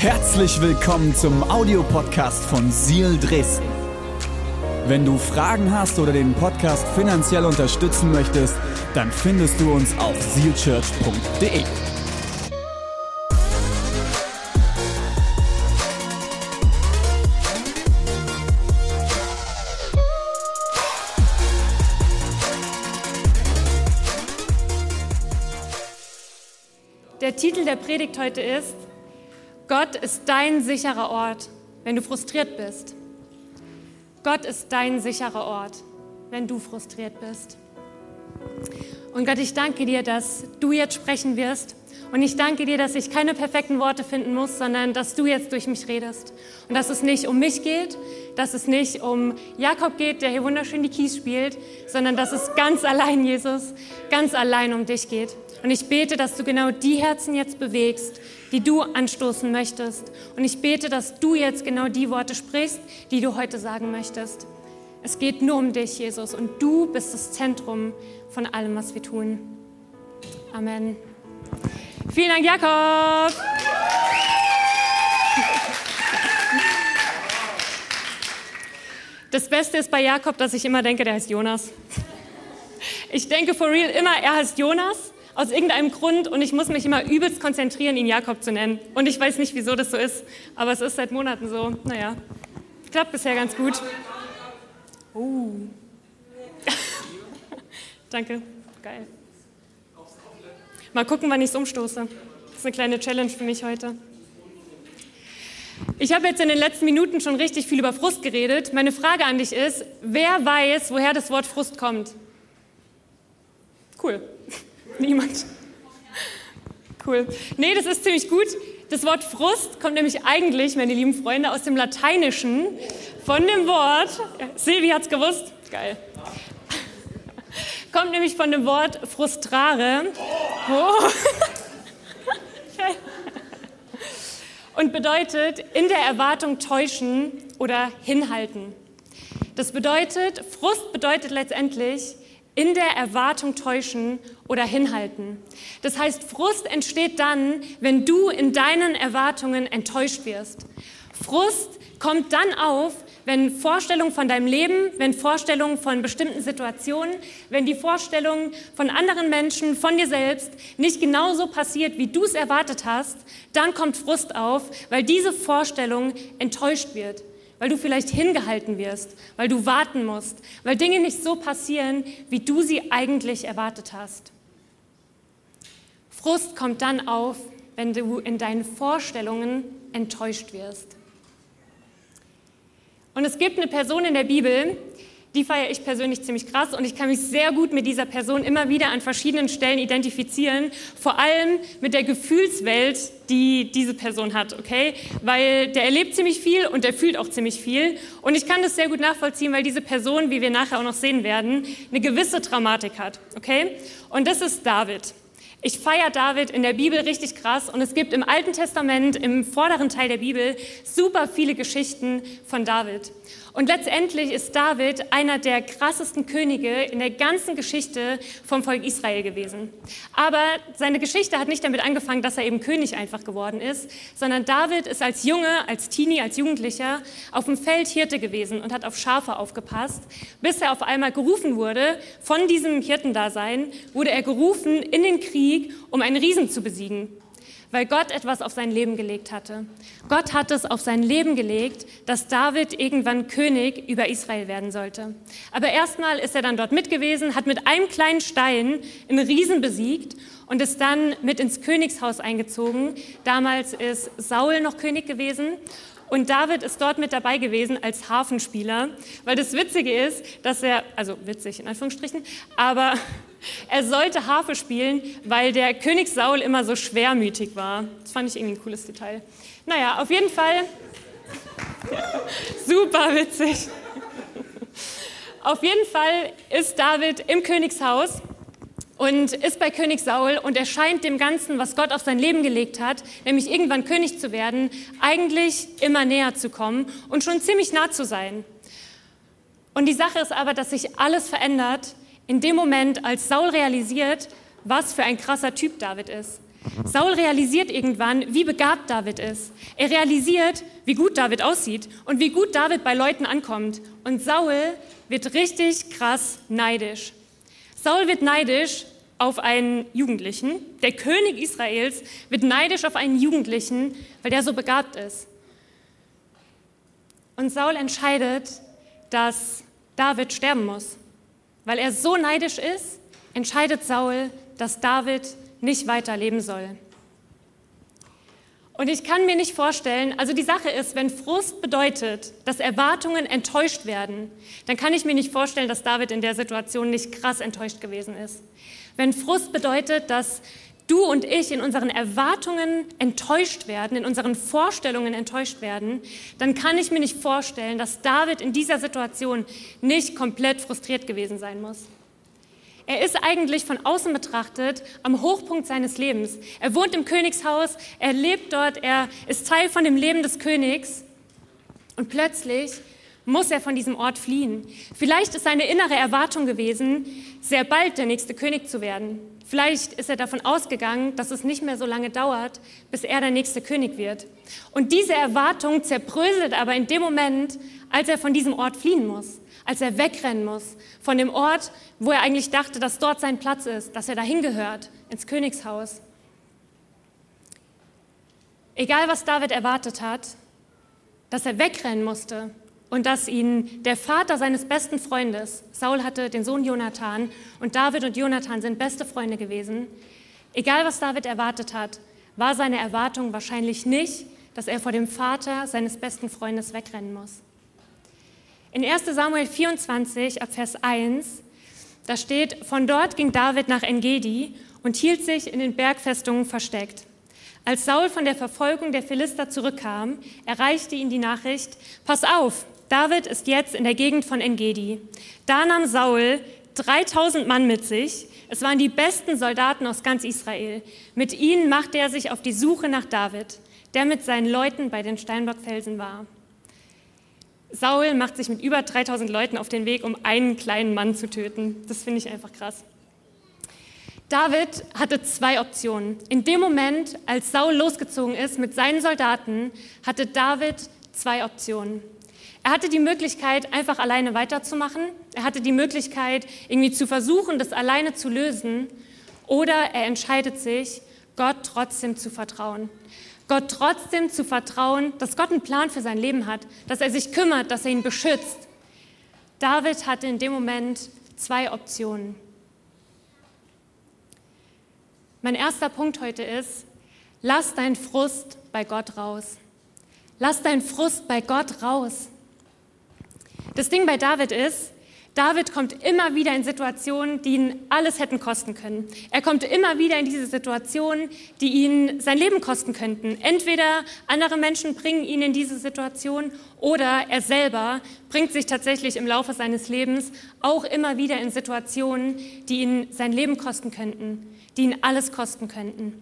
Herzlich willkommen zum Audiopodcast von Seal Dresden. Wenn du Fragen hast oder den Podcast finanziell unterstützen möchtest, dann findest du uns auf sealchurch.de. Der Titel der Predigt heute ist, Gott ist dein sicherer Ort, wenn du frustriert bist. Gott ist dein sicherer Ort, wenn du frustriert bist. Und Gott, ich danke dir, dass du jetzt sprechen wirst. Und ich danke dir, dass ich keine perfekten Worte finden muss, sondern dass du jetzt durch mich redest. Und dass es nicht um mich geht, dass es nicht um Jakob geht, der hier wunderschön die Kies spielt, sondern dass es ganz allein, Jesus, ganz allein um dich geht. Und ich bete, dass du genau die Herzen jetzt bewegst, die du anstoßen möchtest. Und ich bete, dass du jetzt genau die Worte sprichst, die du heute sagen möchtest. Es geht nur um dich, Jesus, und du bist das Zentrum von allem, was wir tun. Amen. Vielen Dank, Jakob. Das Beste ist bei Jakob, dass ich immer denke, der heißt Jonas. Ich denke for real immer, er heißt Jonas aus irgendeinem Grund und ich muss mich immer übelst konzentrieren, ihn Jakob zu nennen. Und ich weiß nicht, wieso das so ist, aber es ist seit Monaten so. Naja, klappt bisher ganz gut. Oh. Danke, geil. Mal gucken, wann ich es umstoße. Das ist eine kleine Challenge für mich heute. Ich habe jetzt in den letzten Minuten schon richtig viel über Frust geredet. Meine Frage an dich ist, wer weiß, woher das Wort Frust kommt? Cool. Niemand. Cool. Nee, das ist ziemlich gut. Das Wort Frust kommt nämlich eigentlich, meine lieben Freunde, aus dem Lateinischen von dem Wort, Silvi es gewusst, geil, kommt nämlich von dem Wort frustrare. Oh. Und bedeutet in der Erwartung täuschen oder hinhalten. Das bedeutet, Frust bedeutet letztendlich in der Erwartung täuschen oder hinhalten. Das heißt, Frust entsteht dann, wenn du in deinen Erwartungen enttäuscht wirst. Frust kommt dann auf, wenn Vorstellungen von deinem Leben, wenn Vorstellungen von bestimmten Situationen, wenn die Vorstellungen von anderen Menschen, von dir selbst nicht genauso passiert, wie du es erwartet hast, dann kommt Frust auf, weil diese Vorstellung enttäuscht wird weil du vielleicht hingehalten wirst, weil du warten musst, weil Dinge nicht so passieren, wie du sie eigentlich erwartet hast. Frust kommt dann auf, wenn du in deinen Vorstellungen enttäuscht wirst. Und es gibt eine Person in der Bibel, die feiere ich persönlich ziemlich krass und ich kann mich sehr gut mit dieser Person immer wieder an verschiedenen Stellen identifizieren, vor allem mit der Gefühlswelt, die diese Person hat, okay? Weil der erlebt ziemlich viel und der fühlt auch ziemlich viel und ich kann das sehr gut nachvollziehen, weil diese Person, wie wir nachher auch noch sehen werden, eine gewisse Dramatik hat, okay? Und das ist David. Ich feiere David in der Bibel richtig krass und es gibt im Alten Testament, im vorderen Teil der Bibel, super viele Geschichten von David. Und letztendlich ist David einer der krassesten Könige in der ganzen Geschichte vom Volk Israel gewesen. Aber seine Geschichte hat nicht damit angefangen, dass er eben König einfach geworden ist, sondern David ist als Junge, als Teenie, als Jugendlicher auf dem Feld Hirte gewesen und hat auf Schafe aufgepasst, bis er auf einmal gerufen wurde, von diesem Hirtendasein wurde er gerufen in den Krieg, um einen Riesen zu besiegen weil Gott etwas auf sein Leben gelegt hatte. Gott hat es auf sein Leben gelegt, dass David irgendwann König über Israel werden sollte. Aber erstmal ist er dann dort mit gewesen, hat mit einem kleinen Stein einen Riesen besiegt und ist dann mit ins Königshaus eingezogen. Damals ist Saul noch König gewesen und David ist dort mit dabei gewesen als Hafenspieler, weil das Witzige ist, dass er, also witzig in Anführungsstrichen, aber er sollte Harfe spielen, weil der König Saul immer so schwermütig war. Das fand ich irgendwie ein cooles Detail. Naja, auf jeden Fall super witzig. Auf jeden Fall ist David im Königshaus und ist bei König Saul und er scheint dem Ganzen, was Gott auf sein Leben gelegt hat, nämlich irgendwann König zu werden, eigentlich immer näher zu kommen und schon ziemlich nah zu sein. Und die Sache ist aber, dass sich alles verändert in dem Moment, als Saul realisiert, was für ein krasser Typ David ist. Saul realisiert irgendwann, wie begabt David ist. Er realisiert, wie gut David aussieht und wie gut David bei Leuten ankommt. Und Saul wird richtig krass neidisch. Saul wird neidisch auf einen Jugendlichen. Der König Israels wird neidisch auf einen Jugendlichen, weil der so begabt ist. Und Saul entscheidet, dass David sterben muss. Weil er so neidisch ist, entscheidet Saul, dass David nicht weiterleben soll. Und ich kann mir nicht vorstellen, also die Sache ist, wenn Frust bedeutet, dass Erwartungen enttäuscht werden, dann kann ich mir nicht vorstellen, dass David in der Situation nicht krass enttäuscht gewesen ist. Wenn Frust bedeutet, dass du und ich in unseren Erwartungen enttäuscht werden, in unseren Vorstellungen enttäuscht werden, dann kann ich mir nicht vorstellen, dass David in dieser Situation nicht komplett frustriert gewesen sein muss. Er ist eigentlich von außen betrachtet am Hochpunkt seines Lebens. Er wohnt im Königshaus, er lebt dort, er ist Teil von dem Leben des Königs. Und plötzlich muss er von diesem Ort fliehen. Vielleicht ist seine innere Erwartung gewesen, sehr bald der nächste König zu werden. Vielleicht ist er davon ausgegangen, dass es nicht mehr so lange dauert, bis er der nächste König wird. Und diese Erwartung zerbröselt aber in dem Moment, als er von diesem Ort fliehen muss als er wegrennen muss von dem Ort, wo er eigentlich dachte, dass dort sein Platz ist, dass er dahin gehört, ins Königshaus. Egal, was David erwartet hat, dass er wegrennen musste und dass ihn der Vater seines besten Freundes, Saul hatte den Sohn Jonathan und David und Jonathan sind beste Freunde gewesen, egal was David erwartet hat, war seine Erwartung wahrscheinlich nicht, dass er vor dem Vater seines besten Freundes wegrennen muss. In 1 Samuel 24 ab Vers 1, da steht, von dort ging David nach Engedi und hielt sich in den Bergfestungen versteckt. Als Saul von der Verfolgung der Philister zurückkam, erreichte ihn die Nachricht, pass auf, David ist jetzt in der Gegend von Engedi. Da nahm Saul 3000 Mann mit sich. Es waren die besten Soldaten aus ganz Israel. Mit ihnen machte er sich auf die Suche nach David, der mit seinen Leuten bei den Steinbockfelsen war. Saul macht sich mit über 3000 Leuten auf den Weg, um einen kleinen Mann zu töten. Das finde ich einfach krass. David hatte zwei Optionen. In dem Moment, als Saul losgezogen ist mit seinen Soldaten, hatte David zwei Optionen. Er hatte die Möglichkeit, einfach alleine weiterzumachen. Er hatte die Möglichkeit, irgendwie zu versuchen, das alleine zu lösen. Oder er entscheidet sich, Gott trotzdem zu vertrauen. Gott trotzdem zu vertrauen, dass Gott einen Plan für sein Leben hat, dass er sich kümmert, dass er ihn beschützt. David hatte in dem Moment zwei Optionen. Mein erster Punkt heute ist, lass deinen Frust bei Gott raus. Lass deinen Frust bei Gott raus. Das Ding bei David ist, David kommt immer wieder in Situationen, die ihn alles hätten kosten können. Er kommt immer wieder in diese Situationen, die ihn sein Leben kosten könnten. Entweder andere Menschen bringen ihn in diese Situation oder er selber bringt sich tatsächlich im Laufe seines Lebens auch immer wieder in Situationen, die ihn sein Leben kosten könnten, die ihn alles kosten könnten.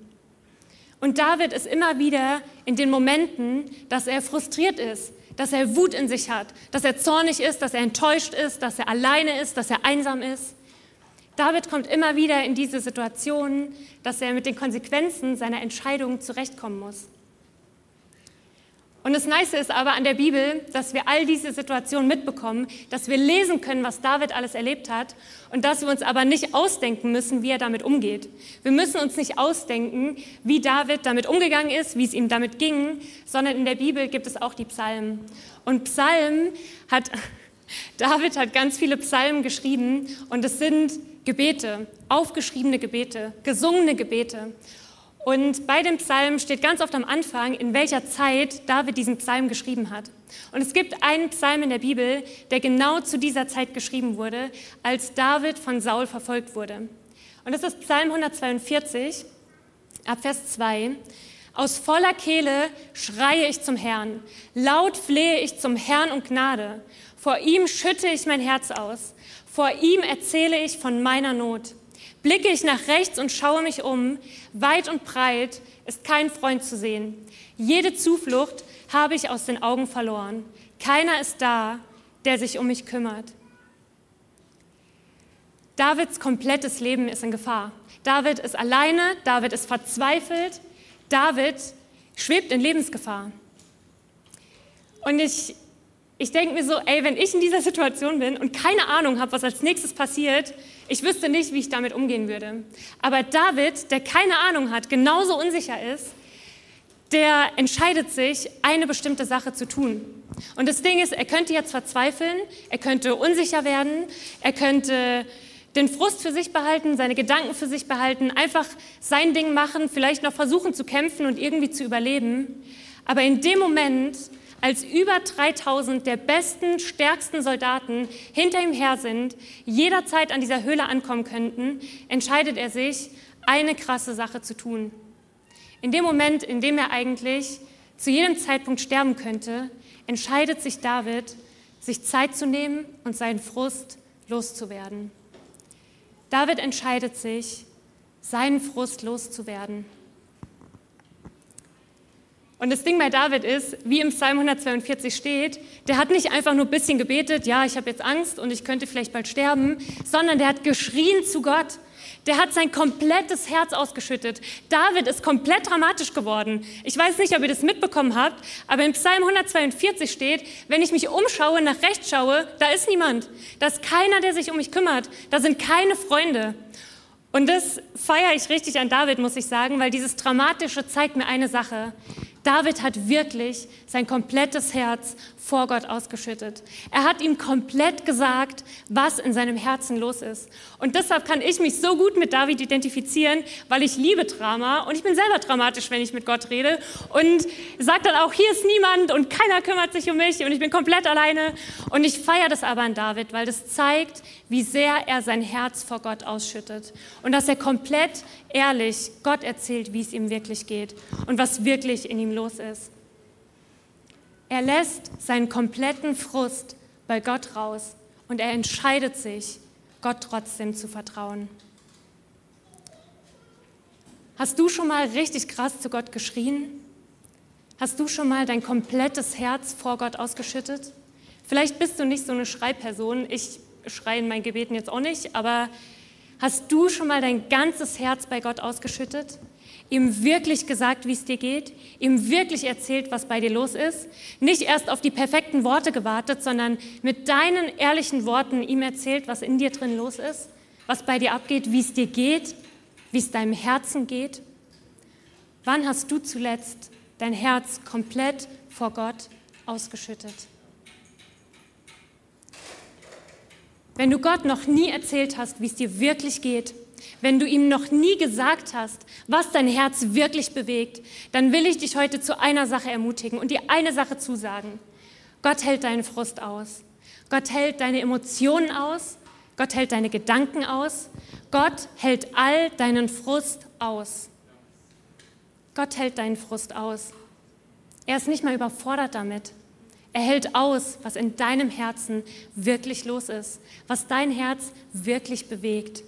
Und David ist immer wieder in den Momenten, dass er frustriert ist, dass er Wut in sich hat, dass er zornig ist, dass er enttäuscht ist, dass er alleine ist, dass er einsam ist. David kommt immer wieder in diese Situation, dass er mit den Konsequenzen seiner Entscheidungen zurechtkommen muss. Und das Nice ist aber an der Bibel, dass wir all diese Situationen mitbekommen, dass wir lesen können, was David alles erlebt hat und dass wir uns aber nicht ausdenken müssen, wie er damit umgeht. Wir müssen uns nicht ausdenken, wie David damit umgegangen ist, wie es ihm damit ging, sondern in der Bibel gibt es auch die Psalmen. Und Psalmen hat, David hat ganz viele Psalmen geschrieben und es sind Gebete, aufgeschriebene Gebete, gesungene Gebete. Und bei dem Psalm steht ganz oft am Anfang, in welcher Zeit David diesen Psalm geschrieben hat. Und es gibt einen Psalm in der Bibel, der genau zu dieser Zeit geschrieben wurde, als David von Saul verfolgt wurde. Und das ist Psalm 142, ab Vers 2. Aus voller Kehle schreie ich zum Herrn, laut flehe ich zum Herrn um Gnade. Vor ihm schütte ich mein Herz aus, vor ihm erzähle ich von meiner Not. Blicke ich nach rechts und schaue mich um, weit und breit ist kein Freund zu sehen. Jede Zuflucht habe ich aus den Augen verloren. Keiner ist da, der sich um mich kümmert. Davids komplettes Leben ist in Gefahr. David ist alleine, David ist verzweifelt, David schwebt in Lebensgefahr. Und ich, ich denke mir so, ey, wenn ich in dieser Situation bin und keine Ahnung habe, was als nächstes passiert, ich wüsste nicht, wie ich damit umgehen würde. Aber David, der keine Ahnung hat, genauso unsicher ist, der entscheidet sich, eine bestimmte Sache zu tun. Und das Ding ist, er könnte jetzt verzweifeln, er könnte unsicher werden, er könnte den Frust für sich behalten, seine Gedanken für sich behalten, einfach sein Ding machen, vielleicht noch versuchen zu kämpfen und irgendwie zu überleben. Aber in dem Moment, als über 3000 der besten, stärksten Soldaten hinter ihm her sind, jederzeit an dieser Höhle ankommen könnten, entscheidet er sich, eine krasse Sache zu tun. In dem Moment, in dem er eigentlich zu jedem Zeitpunkt sterben könnte, entscheidet sich David, sich Zeit zu nehmen und seinen Frust loszuwerden. David entscheidet sich, seinen Frust loszuwerden. Und das Ding bei David ist, wie im Psalm 142 steht, der hat nicht einfach nur ein bisschen gebetet, ja, ich habe jetzt Angst und ich könnte vielleicht bald sterben, sondern der hat geschrien zu Gott. Der hat sein komplettes Herz ausgeschüttet. David ist komplett dramatisch geworden. Ich weiß nicht, ob ihr das mitbekommen habt, aber im Psalm 142 steht, wenn ich mich umschaue, nach rechts schaue, da ist niemand. Da ist keiner, der sich um mich kümmert. Da sind keine Freunde. Und das feiere ich richtig an David, muss ich sagen, weil dieses Dramatische zeigt mir eine Sache. David hat wirklich sein komplettes Herz vor Gott ausgeschüttet. Er hat ihm komplett gesagt, was in seinem Herzen los ist. Und deshalb kann ich mich so gut mit David identifizieren, weil ich liebe Drama und ich bin selber dramatisch, wenn ich mit Gott rede und sage dann auch, hier ist niemand und keiner kümmert sich um mich und ich bin komplett alleine. Und ich feiere das aber an David, weil das zeigt, wie sehr er sein Herz vor Gott ausschüttet und dass er komplett ehrlich Gott erzählt, wie es ihm wirklich geht und was wirklich in ihm los ist. Er lässt seinen kompletten Frust bei Gott raus und er entscheidet sich, Gott trotzdem zu vertrauen. Hast du schon mal richtig krass zu Gott geschrien? Hast du schon mal dein komplettes Herz vor Gott ausgeschüttet? Vielleicht bist du nicht so eine Schreiperson. Ich schreie in meinen Gebeten jetzt auch nicht, aber hast du schon mal dein ganzes Herz bei Gott ausgeschüttet? Ihm wirklich gesagt, wie es dir geht, ihm wirklich erzählt, was bei dir los ist, nicht erst auf die perfekten Worte gewartet, sondern mit deinen ehrlichen Worten ihm erzählt, was in dir drin los ist, was bei dir abgeht, wie es dir geht, wie es deinem Herzen geht. Wann hast du zuletzt dein Herz komplett vor Gott ausgeschüttet? Wenn du Gott noch nie erzählt hast, wie es dir wirklich geht, wenn du ihm noch nie gesagt hast, was dein Herz wirklich bewegt, dann will ich dich heute zu einer Sache ermutigen und dir eine Sache zusagen. Gott hält deinen Frust aus. Gott hält deine Emotionen aus. Gott hält deine Gedanken aus. Gott hält all deinen Frust aus. Gott hält deinen Frust aus. Er ist nicht mal überfordert damit. Er hält aus, was in deinem Herzen wirklich los ist, was dein Herz wirklich bewegt.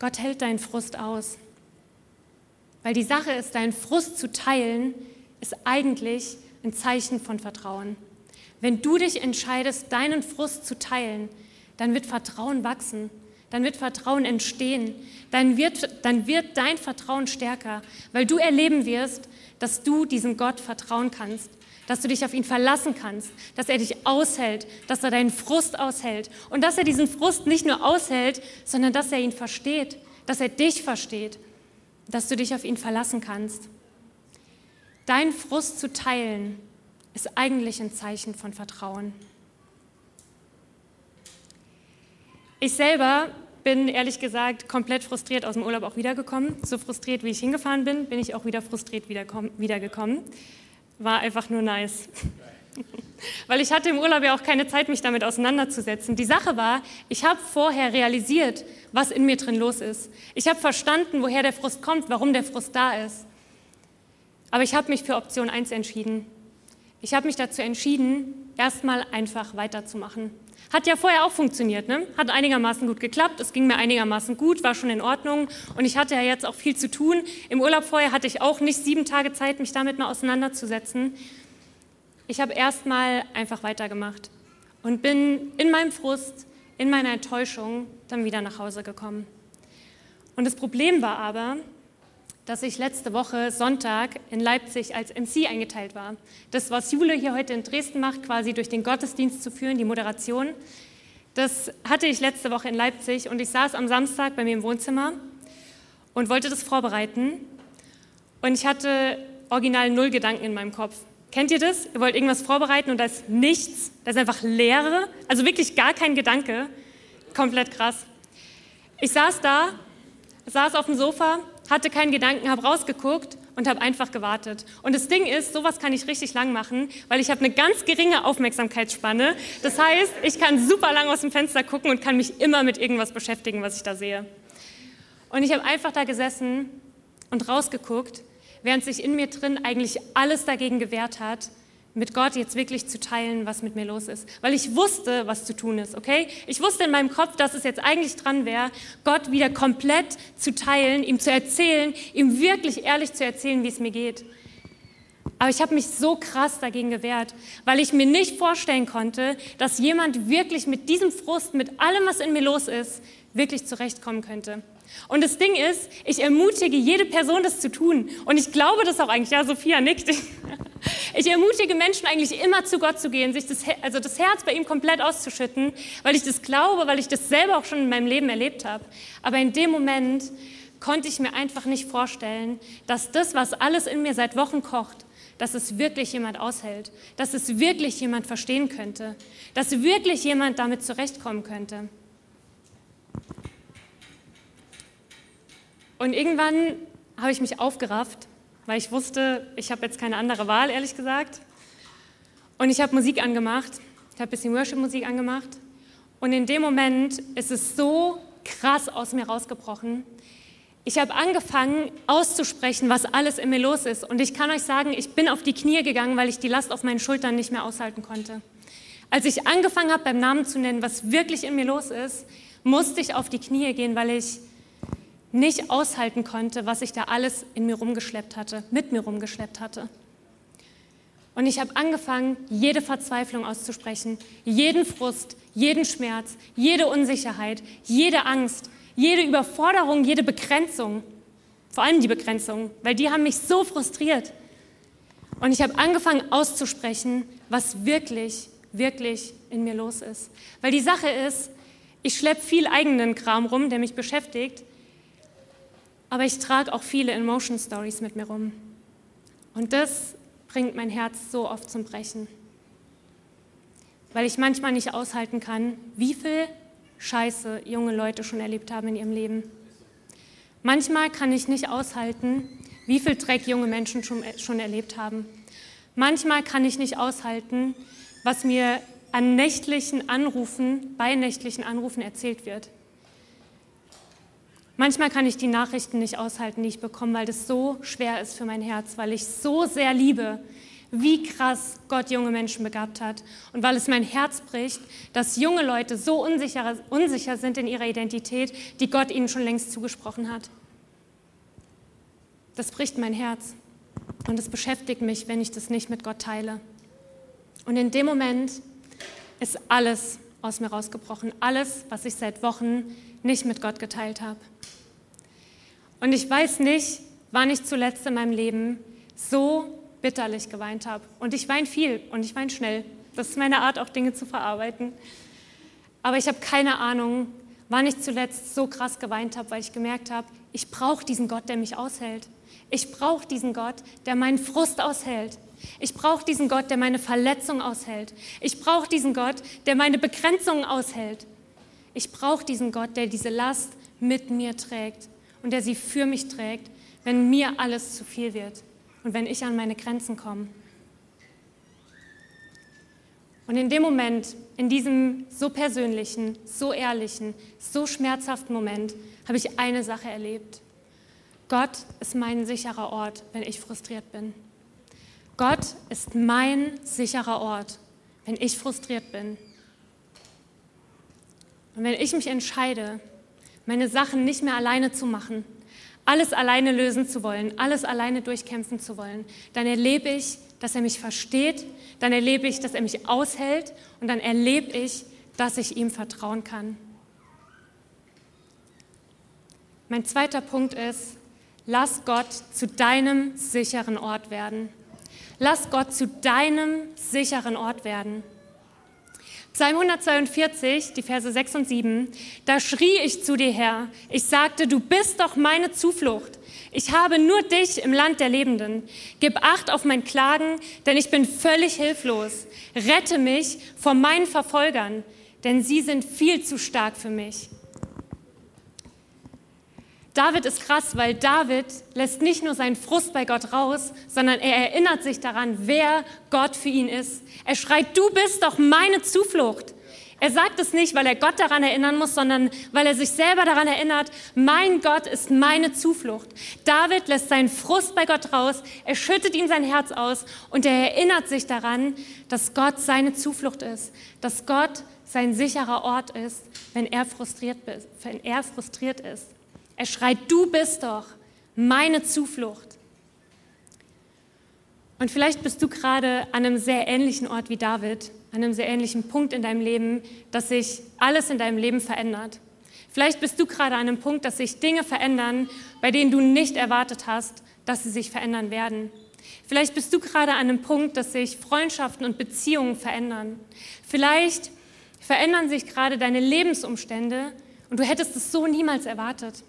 Gott hält deinen Frust aus. Weil die Sache ist, deinen Frust zu teilen, ist eigentlich ein Zeichen von Vertrauen. Wenn du dich entscheidest, deinen Frust zu teilen, dann wird Vertrauen wachsen, dann wird Vertrauen entstehen, dann wird, dann wird dein Vertrauen stärker, weil du erleben wirst, dass du diesem Gott vertrauen kannst, dass du dich auf ihn verlassen kannst, dass er dich aushält, dass er deinen Frust aushält und dass er diesen Frust nicht nur aushält, sondern dass er ihn versteht, dass er dich versteht, dass du dich auf ihn verlassen kannst. Dein Frust zu teilen ist eigentlich ein Zeichen von Vertrauen. Ich selber bin ehrlich gesagt komplett frustriert aus dem Urlaub auch wiedergekommen. So frustriert, wie ich hingefahren bin, bin ich auch wieder frustriert wiedergekommen war einfach nur nice. Weil ich hatte im Urlaub ja auch keine Zeit, mich damit auseinanderzusetzen. Die Sache war, ich habe vorher realisiert, was in mir drin los ist. Ich habe verstanden, woher der Frust kommt, warum der Frust da ist. Aber ich habe mich für Option 1 entschieden. Ich habe mich dazu entschieden, erstmal einfach weiterzumachen. Hat ja vorher auch funktioniert, ne? hat einigermaßen gut geklappt, es ging mir einigermaßen gut, war schon in Ordnung und ich hatte ja jetzt auch viel zu tun. Im Urlaub vorher hatte ich auch nicht sieben Tage Zeit, mich damit mal auseinanderzusetzen. Ich habe erstmal einfach weitergemacht und bin in meinem Frust, in meiner Enttäuschung dann wieder nach Hause gekommen. Und das Problem war aber, dass ich letzte Woche Sonntag in Leipzig als MC eingeteilt war. Das, was Jule hier heute in Dresden macht, quasi durch den Gottesdienst zu führen, die Moderation, das hatte ich letzte Woche in Leipzig und ich saß am Samstag bei mir im Wohnzimmer und wollte das vorbereiten. Und ich hatte original null Gedanken in meinem Kopf. Kennt ihr das? Ihr wollt irgendwas vorbereiten und da ist nichts, da ist einfach Leere, also wirklich gar kein Gedanke. Komplett krass. Ich saß da, saß auf dem Sofa hatte keinen Gedanken, habe rausgeguckt und habe einfach gewartet. Und das Ding ist, sowas kann ich richtig lang machen, weil ich habe eine ganz geringe Aufmerksamkeitsspanne. Das heißt, ich kann super lang aus dem Fenster gucken und kann mich immer mit irgendwas beschäftigen, was ich da sehe. Und ich habe einfach da gesessen und rausgeguckt, während sich in mir drin eigentlich alles dagegen gewehrt hat, mit Gott jetzt wirklich zu teilen, was mit mir los ist. Weil ich wusste, was zu tun ist, okay? Ich wusste in meinem Kopf, dass es jetzt eigentlich dran wäre, Gott wieder komplett zu teilen, ihm zu erzählen, ihm wirklich ehrlich zu erzählen, wie es mir geht. Aber ich habe mich so krass dagegen gewehrt, weil ich mir nicht vorstellen konnte, dass jemand wirklich mit diesem Frust, mit allem, was in mir los ist, wirklich zurechtkommen könnte. Und das Ding ist, ich ermutige jede Person, das zu tun. Und ich glaube das auch eigentlich. Ja, Sophia nickt. Ich ermutige Menschen eigentlich immer zu Gott zu gehen, sich das, also das Herz bei ihm komplett auszuschütten, weil ich das glaube, weil ich das selber auch schon in meinem Leben erlebt habe. Aber in dem Moment konnte ich mir einfach nicht vorstellen, dass das, was alles in mir seit Wochen kocht, dass es wirklich jemand aushält, dass es wirklich jemand verstehen könnte, dass wirklich jemand damit zurechtkommen könnte. Und irgendwann habe ich mich aufgerafft weil ich wusste, ich habe jetzt keine andere Wahl, ehrlich gesagt. Und ich habe Musik angemacht, ich habe ein bisschen Worship-Musik angemacht. Und in dem Moment ist es so krass aus mir rausgebrochen. Ich habe angefangen auszusprechen, was alles in mir los ist. Und ich kann euch sagen, ich bin auf die Knie gegangen, weil ich die Last auf meinen Schultern nicht mehr aushalten konnte. Als ich angefangen habe, beim Namen zu nennen, was wirklich in mir los ist, musste ich auf die Knie gehen, weil ich nicht aushalten konnte, was ich da alles in mir rumgeschleppt hatte, mit mir rumgeschleppt hatte. Und ich habe angefangen, jede Verzweiflung auszusprechen, jeden Frust, jeden Schmerz, jede Unsicherheit, jede Angst, jede Überforderung, jede Begrenzung. Vor allem die Begrenzung, weil die haben mich so frustriert. Und ich habe angefangen auszusprechen, was wirklich, wirklich in mir los ist. Weil die Sache ist, ich schleppe viel eigenen Kram rum, der mich beschäftigt, aber ich trage auch viele Emotion Stories mit mir rum. Und das bringt mein Herz so oft zum Brechen. Weil ich manchmal nicht aushalten kann, wie viel Scheiße junge Leute schon erlebt haben in ihrem Leben. Manchmal kann ich nicht aushalten, wie viel Dreck junge Menschen schon, schon erlebt haben. Manchmal kann ich nicht aushalten, was mir an nächtlichen Anrufen, bei nächtlichen Anrufen erzählt wird. Manchmal kann ich die Nachrichten nicht aushalten, die ich bekomme, weil das so schwer ist für mein Herz, weil ich so sehr liebe, wie krass Gott junge Menschen begabt hat und weil es mein Herz bricht, dass junge Leute so unsicher, unsicher sind in ihrer Identität, die Gott ihnen schon längst zugesprochen hat. Das bricht mein Herz und es beschäftigt mich, wenn ich das nicht mit Gott teile. Und in dem Moment ist alles aus mir rausgebrochen, alles, was ich seit Wochen nicht mit Gott geteilt habe. Und ich weiß nicht, wann ich zuletzt in meinem Leben so bitterlich geweint habe. Und ich weine viel und ich weine schnell. Das ist meine Art, auch Dinge zu verarbeiten. Aber ich habe keine Ahnung, wann ich zuletzt so krass geweint habe, weil ich gemerkt habe, ich brauche diesen Gott, der mich aushält. Ich brauche diesen Gott, der meinen Frust aushält. Ich brauche diesen Gott, der meine Verletzung aushält. Ich brauche diesen Gott, der meine Begrenzungen aushält. Ich brauche diesen Gott, der diese Last mit mir trägt und der sie für mich trägt, wenn mir alles zu viel wird und wenn ich an meine Grenzen komme. Und in dem Moment, in diesem so persönlichen, so ehrlichen, so schmerzhaften Moment, habe ich eine Sache erlebt. Gott ist mein sicherer Ort, wenn ich frustriert bin. Gott ist mein sicherer Ort, wenn ich frustriert bin. Und wenn ich mich entscheide, meine Sachen nicht mehr alleine zu machen, alles alleine lösen zu wollen, alles alleine durchkämpfen zu wollen, dann erlebe ich, dass er mich versteht, dann erlebe ich, dass er mich aushält und dann erlebe ich, dass ich ihm vertrauen kann. Mein zweiter Punkt ist, lass Gott zu deinem sicheren Ort werden. Lass Gott zu deinem sicheren Ort werden. Psalm 142, die Verse 6 und 7, da schrie ich zu dir her, ich sagte, du bist doch meine Zuflucht. Ich habe nur dich im Land der Lebenden. Gib Acht auf mein Klagen, denn ich bin völlig hilflos. Rette mich vor meinen Verfolgern, denn sie sind viel zu stark für mich. David ist krass, weil David lässt nicht nur seinen Frust bei Gott raus, sondern er erinnert sich daran, wer Gott für ihn ist. Er schreit, du bist doch meine Zuflucht. Er sagt es nicht, weil er Gott daran erinnern muss, sondern weil er sich selber daran erinnert, mein Gott ist meine Zuflucht. David lässt seinen Frust bei Gott raus, er schüttet ihm sein Herz aus und er erinnert sich daran, dass Gott seine Zuflucht ist, dass Gott sein sicherer Ort ist, wenn er frustriert, er ist. Er schreit, du bist doch meine Zuflucht. Und vielleicht bist du gerade an einem sehr ähnlichen Ort wie David, an einem sehr ähnlichen Punkt in deinem Leben, dass sich alles in deinem Leben verändert. Vielleicht bist du gerade an einem Punkt, dass sich Dinge verändern, bei denen du nicht erwartet hast, dass sie sich verändern werden. Vielleicht bist du gerade an einem Punkt, dass sich Freundschaften und Beziehungen verändern. Vielleicht verändern sich gerade deine Lebensumstände und du hättest es so niemals erwartet.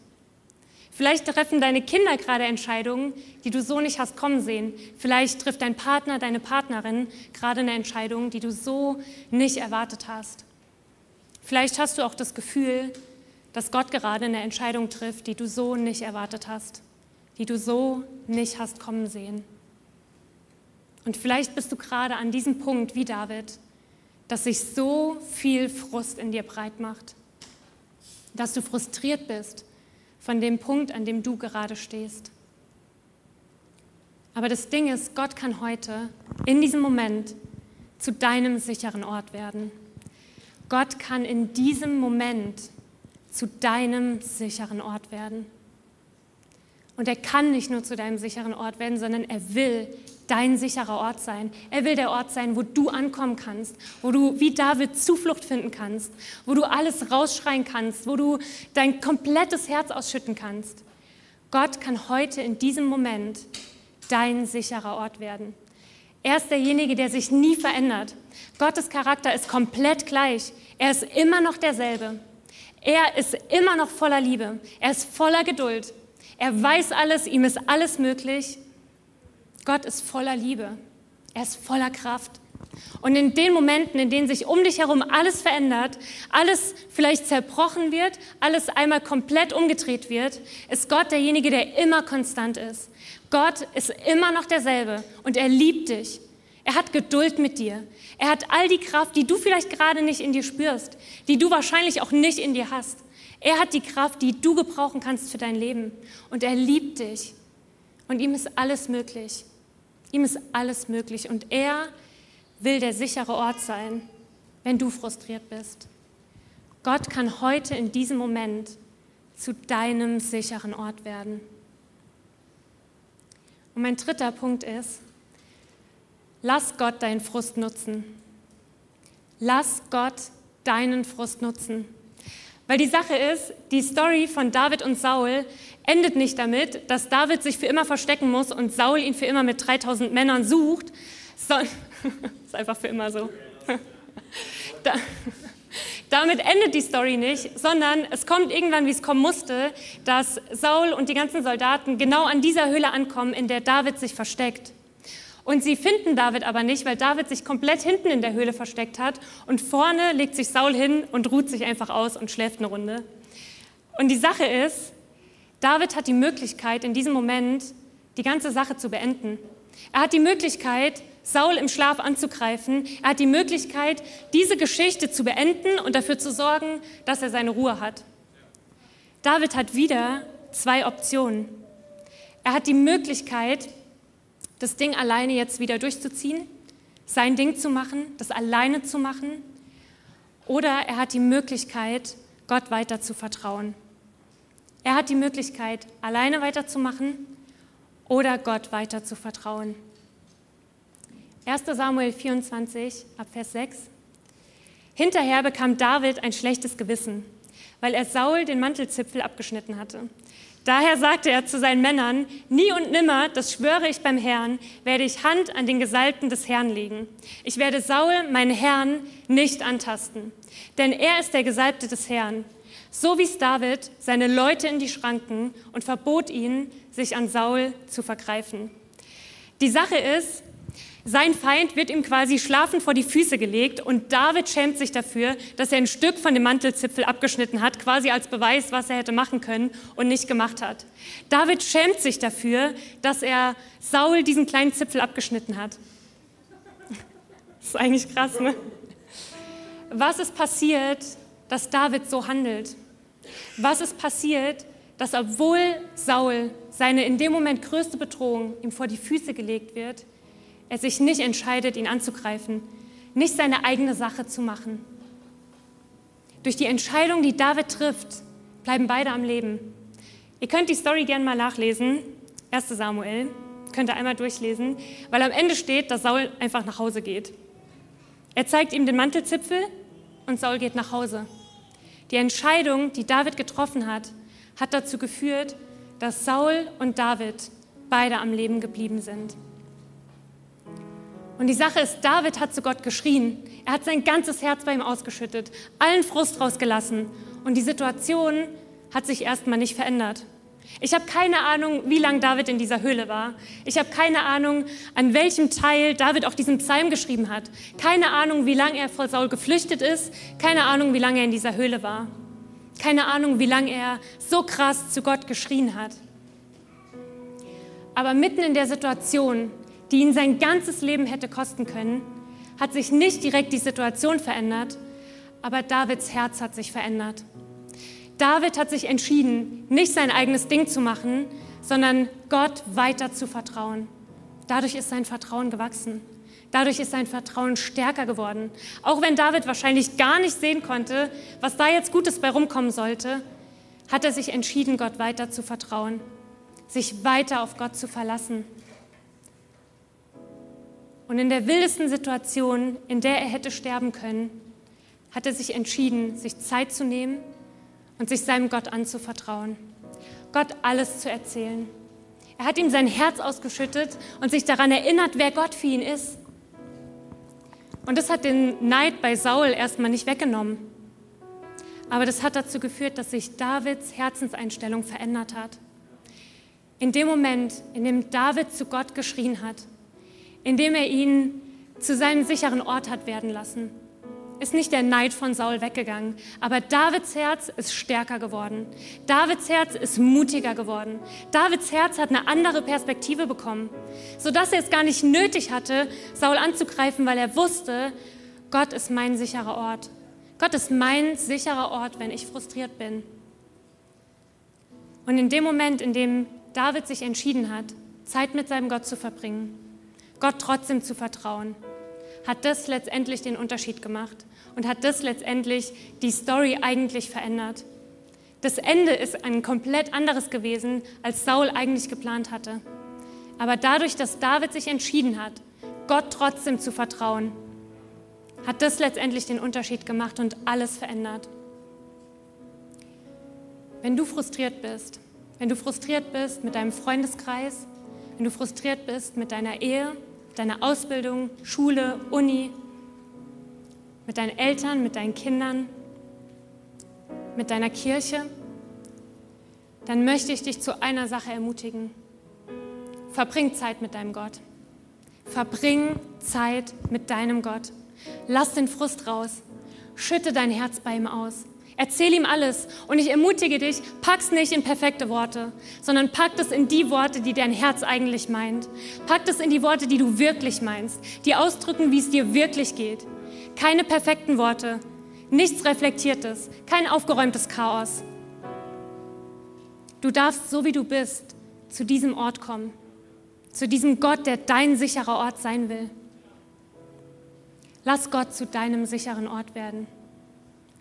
Vielleicht treffen deine Kinder gerade Entscheidungen, die du so nicht hast kommen sehen. Vielleicht trifft dein Partner, deine Partnerin gerade eine Entscheidung, die du so nicht erwartet hast. Vielleicht hast du auch das Gefühl, dass Gott gerade eine Entscheidung trifft, die du so nicht erwartet hast, die du so nicht hast kommen sehen. Und vielleicht bist du gerade an diesem Punkt wie David, dass sich so viel Frust in dir breit macht, dass du frustriert bist von dem Punkt, an dem du gerade stehst. Aber das Ding ist, Gott kann heute in diesem Moment zu deinem sicheren Ort werden. Gott kann in diesem Moment zu deinem sicheren Ort werden. Und er kann nicht nur zu deinem sicheren Ort werden, sondern er will dein sicherer Ort sein. Er will der Ort sein, wo du ankommen kannst, wo du wie David Zuflucht finden kannst, wo du alles rausschreien kannst, wo du dein komplettes Herz ausschütten kannst. Gott kann heute in diesem Moment dein sicherer Ort werden. Er ist derjenige, der sich nie verändert. Gottes Charakter ist komplett gleich. Er ist immer noch derselbe. Er ist immer noch voller Liebe. Er ist voller Geduld. Er weiß alles, ihm ist alles möglich Gott ist voller Liebe. Er ist voller Kraft. Und in den Momenten, in denen sich um dich herum alles verändert, alles vielleicht zerbrochen wird, alles einmal komplett umgedreht wird, ist Gott derjenige, der immer konstant ist. Gott ist immer noch derselbe und er liebt dich. Er hat Geduld mit dir. Er hat all die Kraft, die du vielleicht gerade nicht in dir spürst, die du wahrscheinlich auch nicht in dir hast. Er hat die Kraft, die du gebrauchen kannst für dein Leben. Und er liebt dich. Und ihm ist alles möglich. Ihm ist alles möglich und er will der sichere Ort sein, wenn du frustriert bist. Gott kann heute in diesem Moment zu deinem sicheren Ort werden. Und mein dritter Punkt ist, lass Gott deinen Frust nutzen. Lass Gott deinen Frust nutzen. Weil die Sache ist, die Story von David und Saul endet nicht damit, dass David sich für immer verstecken muss und Saul ihn für immer mit 3000 Männern sucht. So, ist einfach für immer so. Da, damit endet die Story nicht, sondern es kommt irgendwann, wie es kommen musste, dass Saul und die ganzen Soldaten genau an dieser Höhle ankommen, in der David sich versteckt. Und sie finden David aber nicht, weil David sich komplett hinten in der Höhle versteckt hat und vorne legt sich Saul hin und ruht sich einfach aus und schläft eine Runde. Und die Sache ist, David hat die Möglichkeit, in diesem Moment die ganze Sache zu beenden. Er hat die Möglichkeit, Saul im Schlaf anzugreifen. Er hat die Möglichkeit, diese Geschichte zu beenden und dafür zu sorgen, dass er seine Ruhe hat. David hat wieder zwei Optionen. Er hat die Möglichkeit, das Ding alleine jetzt wieder durchzuziehen, sein Ding zu machen, das alleine zu machen. Oder er hat die Möglichkeit, Gott weiter zu vertrauen. Er hat die Möglichkeit, alleine weiterzumachen oder Gott weiter zu vertrauen. 1 Samuel 24, ab Vers 6. Hinterher bekam David ein schlechtes Gewissen. weil er Saul den Mantelzipfel abgeschnitten hatte. Daher sagte er zu seinen Männern, nie und nimmer, das schwöre ich beim Herrn, werde ich Hand an den Gesalbten des Herrn legen. Ich werde Saul, meinen Herrn, nicht antasten, denn er ist der Gesalbte des Herrn. So wies David seine Leute in die Schranken und verbot ihnen, sich an Saul zu vergreifen. Die Sache ist, sein Feind wird ihm quasi schlafend vor die Füße gelegt und David schämt sich dafür, dass er ein Stück von dem Mantelzipfel abgeschnitten hat, quasi als Beweis, was er hätte machen können und nicht gemacht hat. David schämt sich dafür, dass er Saul diesen kleinen Zipfel abgeschnitten hat. Das ist eigentlich krass, ne? Was ist passiert, dass David so handelt? Was ist passiert, dass obwohl Saul seine in dem Moment größte Bedrohung ihm vor die Füße gelegt wird, er sich nicht entscheidet, ihn anzugreifen, nicht seine eigene Sache zu machen. Durch die Entscheidung, die David trifft, bleiben beide am Leben. Ihr könnt die Story gerne mal nachlesen, 1 Samuel, könnt ihr einmal durchlesen, weil am Ende steht, dass Saul einfach nach Hause geht. Er zeigt ihm den Mantelzipfel und Saul geht nach Hause. Die Entscheidung, die David getroffen hat, hat dazu geführt, dass Saul und David beide am Leben geblieben sind. Und die Sache ist, David hat zu Gott geschrien. Er hat sein ganzes Herz bei ihm ausgeschüttet, allen Frust rausgelassen. Und die Situation hat sich erstmal nicht verändert. Ich habe keine Ahnung, wie lange David in dieser Höhle war. Ich habe keine Ahnung, an welchem Teil David auch diesen Psalm geschrieben hat. Keine Ahnung, wie lange er vor Saul geflüchtet ist. Keine Ahnung, wie lange er in dieser Höhle war. Keine Ahnung, wie lange er so krass zu Gott geschrien hat. Aber mitten in der Situation die ihn sein ganzes Leben hätte kosten können, hat sich nicht direkt die Situation verändert, aber Davids Herz hat sich verändert. David hat sich entschieden, nicht sein eigenes Ding zu machen, sondern Gott weiter zu vertrauen. Dadurch ist sein Vertrauen gewachsen. Dadurch ist sein Vertrauen stärker geworden. Auch wenn David wahrscheinlich gar nicht sehen konnte, was da jetzt Gutes bei rumkommen sollte, hat er sich entschieden, Gott weiter zu vertrauen, sich weiter auf Gott zu verlassen. Und in der wildesten Situation, in der er hätte sterben können, hat er sich entschieden, sich Zeit zu nehmen und sich seinem Gott anzuvertrauen. Gott alles zu erzählen. Er hat ihm sein Herz ausgeschüttet und sich daran erinnert, wer Gott für ihn ist. Und das hat den Neid bei Saul erstmal nicht weggenommen. Aber das hat dazu geführt, dass sich Davids Herzenseinstellung verändert hat. In dem Moment, in dem David zu Gott geschrien hat, indem er ihn zu seinem sicheren Ort hat werden lassen. Ist nicht der Neid von Saul weggegangen, aber Davids Herz ist stärker geworden. Davids Herz ist mutiger geworden. Davids Herz hat eine andere Perspektive bekommen, sodass er es gar nicht nötig hatte, Saul anzugreifen, weil er wusste, Gott ist mein sicherer Ort. Gott ist mein sicherer Ort, wenn ich frustriert bin. Und in dem Moment, in dem David sich entschieden hat, Zeit mit seinem Gott zu verbringen, Gott trotzdem zu vertrauen, hat das letztendlich den Unterschied gemacht und hat das letztendlich die Story eigentlich verändert. Das Ende ist ein komplett anderes gewesen, als Saul eigentlich geplant hatte. Aber dadurch, dass David sich entschieden hat, Gott trotzdem zu vertrauen, hat das letztendlich den Unterschied gemacht und alles verändert. Wenn du frustriert bist, wenn du frustriert bist mit deinem Freundeskreis, wenn du frustriert bist mit deiner Ehe, deiner Ausbildung, Schule, Uni, mit deinen Eltern, mit deinen Kindern, mit deiner Kirche, dann möchte ich dich zu einer Sache ermutigen. Verbring Zeit mit deinem Gott. Verbring Zeit mit deinem Gott. Lass den Frust raus. Schütte dein Herz bei ihm aus. Erzähl ihm alles und ich ermutige dich, pack's nicht in perfekte Worte, sondern pack es in die Worte, die dein Herz eigentlich meint. Pack es in die Worte, die du wirklich meinst, die ausdrücken, wie es dir wirklich geht. Keine perfekten Worte, nichts Reflektiertes, kein aufgeräumtes Chaos. Du darfst, so wie du bist, zu diesem Ort kommen, zu diesem Gott, der dein sicherer Ort sein will. Lass Gott zu deinem sicheren Ort werden.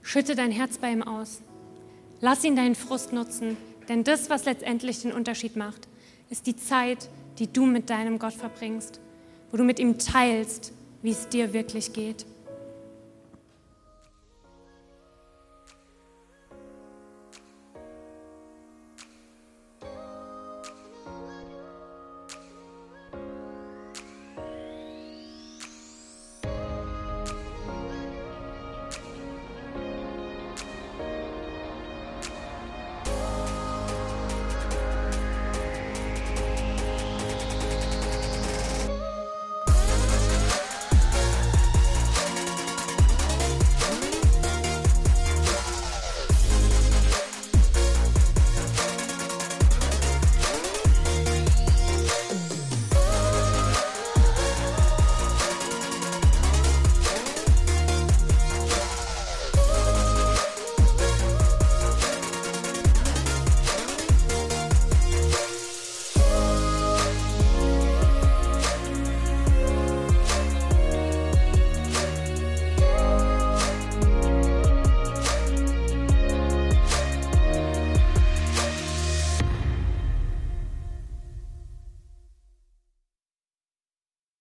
Schütte dein Herz bei ihm aus. Lass ihn deinen Frust nutzen, denn das, was letztendlich den Unterschied macht, ist die Zeit, die du mit deinem Gott verbringst, wo du mit ihm teilst, wie es dir wirklich geht.